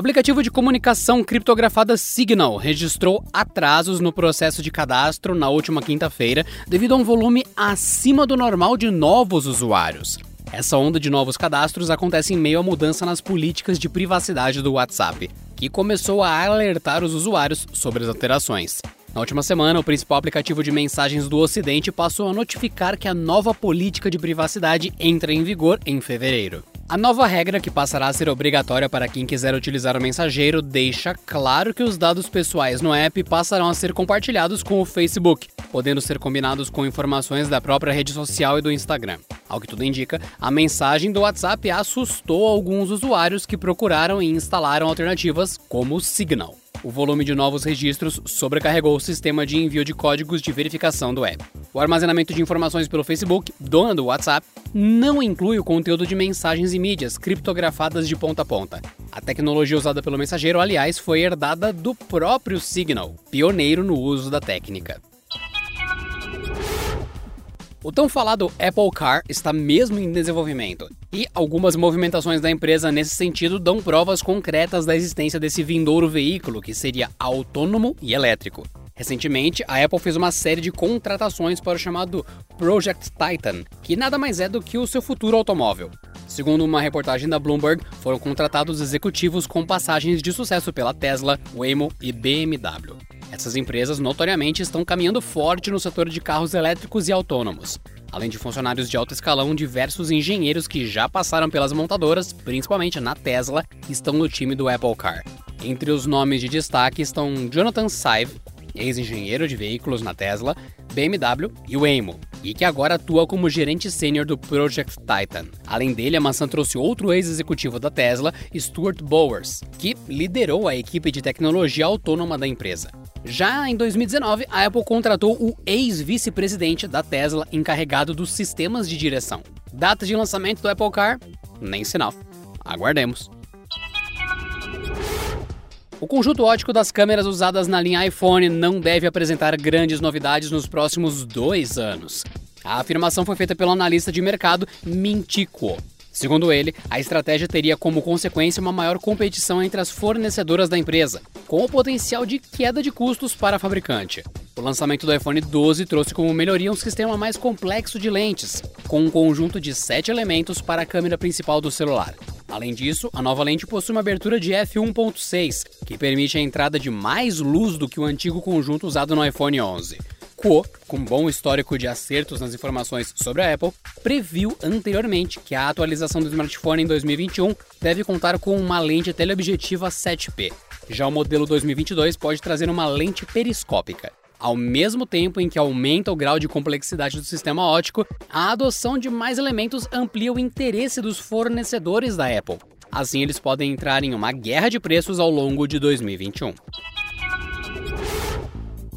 Aplicativo de comunicação criptografada Signal registrou atrasos no processo de cadastro na última quinta-feira devido a um volume acima do normal de novos usuários. Essa onda de novos cadastros acontece em meio à mudança nas políticas de privacidade do WhatsApp, que começou a alertar os usuários sobre as alterações. Na última semana, o principal aplicativo de mensagens do Ocidente passou a notificar que a nova política de privacidade entra em vigor em fevereiro. A nova regra, que passará a ser obrigatória para quem quiser utilizar o mensageiro, deixa claro que os dados pessoais no app passarão a ser compartilhados com o Facebook, podendo ser combinados com informações da própria rede social e do Instagram. Ao que tudo indica, a mensagem do WhatsApp assustou alguns usuários que procuraram e instalaram alternativas como o Signal o volume de novos registros sobrecarregou o sistema de envio de códigos de verificação do app. O armazenamento de informações pelo Facebook, dona do WhatsApp, não inclui o conteúdo de mensagens e mídias criptografadas de ponta a ponta. A tecnologia usada pelo mensageiro, aliás, foi herdada do próprio Signal, pioneiro no uso da técnica. O tão falado Apple Car está mesmo em desenvolvimento, e algumas movimentações da empresa nesse sentido dão provas concretas da existência desse vindouro veículo que seria autônomo e elétrico. Recentemente, a Apple fez uma série de contratações para o chamado Project Titan, que nada mais é do que o seu futuro automóvel. Segundo uma reportagem da Bloomberg, foram contratados executivos com passagens de sucesso pela Tesla, Waymo e BMW. Essas empresas notoriamente estão caminhando forte no setor de carros elétricos e autônomos. Além de funcionários de alto escalão, diversos engenheiros que já passaram pelas montadoras, principalmente na Tesla, estão no time do Apple Car. Entre os nomes de destaque estão Jonathan Sive, ex-engenheiro de veículos na Tesla, BMW e Waymo, e que agora atua como gerente sênior do Project Titan. Além dele, a maçã trouxe outro ex-executivo da Tesla, Stuart Bowers, que liderou a equipe de tecnologia autônoma da empresa. Já em 2019, a Apple contratou o ex-vice-presidente da Tesla encarregado dos sistemas de direção. Data de lançamento do Apple Car? Nem sinal. Aguardemos. O conjunto ótico das câmeras usadas na linha iPhone não deve apresentar grandes novidades nos próximos dois anos. A afirmação foi feita pelo analista de mercado Mintico. Segundo ele, a estratégia teria como consequência uma maior competição entre as fornecedoras da empresa, com o potencial de queda de custos para a fabricante. O lançamento do iPhone 12 trouxe como melhoria um sistema mais complexo de lentes, com um conjunto de sete elementos para a câmera principal do celular. Além disso, a nova lente possui uma abertura de f1.6, que permite a entrada de mais luz do que o antigo conjunto usado no iPhone 11. Kuo, com bom histórico de acertos nas informações sobre a Apple, previu anteriormente que a atualização do smartphone em 2021 deve contar com uma lente teleobjetiva 7P. Já o modelo 2022 pode trazer uma lente periscópica. Ao mesmo tempo em que aumenta o grau de complexidade do sistema óptico, a adoção de mais elementos amplia o interesse dos fornecedores da Apple. Assim, eles podem entrar em uma guerra de preços ao longo de 2021.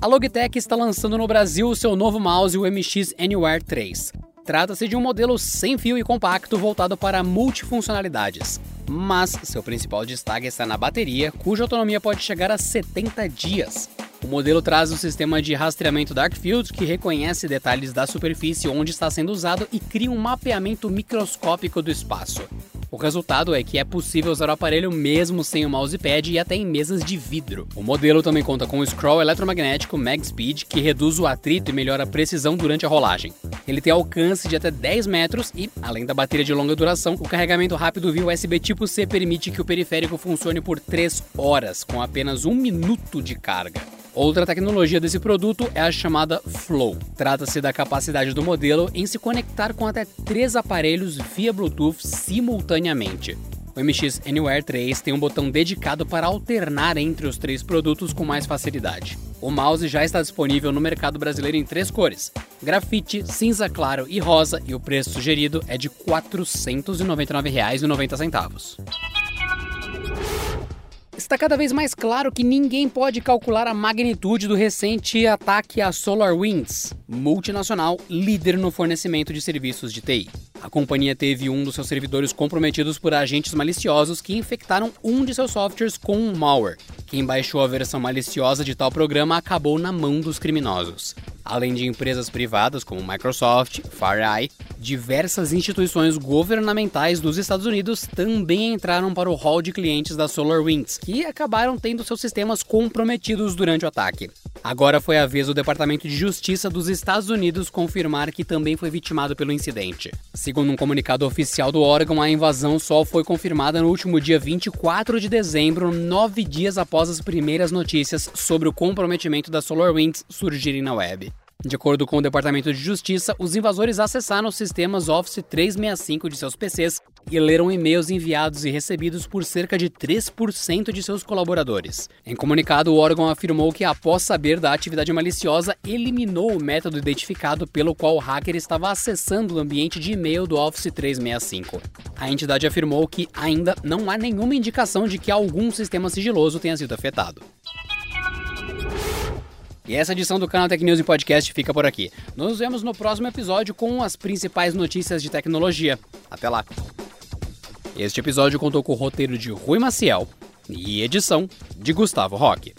A Logitech está lançando no Brasil o seu novo mouse, o MX Anywhere 3. Trata-se de um modelo sem fio e compacto voltado para multifuncionalidades. Mas seu principal destaque está na bateria, cuja autonomia pode chegar a 70 dias. O modelo traz um sistema de rastreamento Dark Field que reconhece detalhes da superfície onde está sendo usado e cria um mapeamento microscópico do espaço. O resultado é que é possível usar o aparelho mesmo sem o mousepad e até em mesas de vidro. O modelo também conta com o scroll eletromagnético MagSpeed, que reduz o atrito e melhora a precisão durante a rolagem. Ele tem alcance de até 10 metros e, além da bateria de longa duração, o carregamento rápido via USB tipo C permite que o periférico funcione por 3 horas, com apenas um minuto de carga. Outra tecnologia desse produto é a chamada Flow. Trata-se da capacidade do modelo em se conectar com até três aparelhos via Bluetooth simultaneamente. O MX Anywhere 3 tem um botão dedicado para alternar entre os três produtos com mais facilidade. O mouse já está disponível no mercado brasileiro em três cores: grafite, cinza claro e rosa, e o preço sugerido é de R$ 499,90. Está cada vez mais claro que ninguém pode calcular a magnitude do recente ataque à SolarWinds, multinacional líder no fornecimento de serviços de TI. A companhia teve um dos seus servidores comprometidos por agentes maliciosos que infectaram um de seus softwares com um malware. Quem baixou a versão maliciosa de tal programa acabou na mão dos criminosos. Além de empresas privadas como Microsoft, FireEye, diversas instituições governamentais dos Estados Unidos também entraram para o hall de clientes da SolarWinds, que acabaram tendo seus sistemas comprometidos durante o ataque. Agora foi a vez do Departamento de Justiça dos Estados Unidos confirmar que também foi vitimado pelo incidente. Segundo um comunicado oficial do órgão, a invasão só foi confirmada no último dia 24 de dezembro, nove dias após as primeiras notícias sobre o comprometimento da SolarWinds surgirem na web. De acordo com o Departamento de Justiça, os invasores acessaram os sistemas Office 365 de seus PCs e leram e-mails enviados e recebidos por cerca de 3% de seus colaboradores. Em comunicado, o órgão afirmou que, após saber da atividade maliciosa, eliminou o método identificado pelo qual o hacker estava acessando o ambiente de e-mail do Office 365. A entidade afirmou que ainda não há nenhuma indicação de que algum sistema sigiloso tenha sido afetado. E essa edição do canal Tech News e Podcast fica por aqui. Nos vemos no próximo episódio com as principais notícias de tecnologia. Até lá! Este episódio contou com o roteiro de Rui Maciel e edição de Gustavo Roque.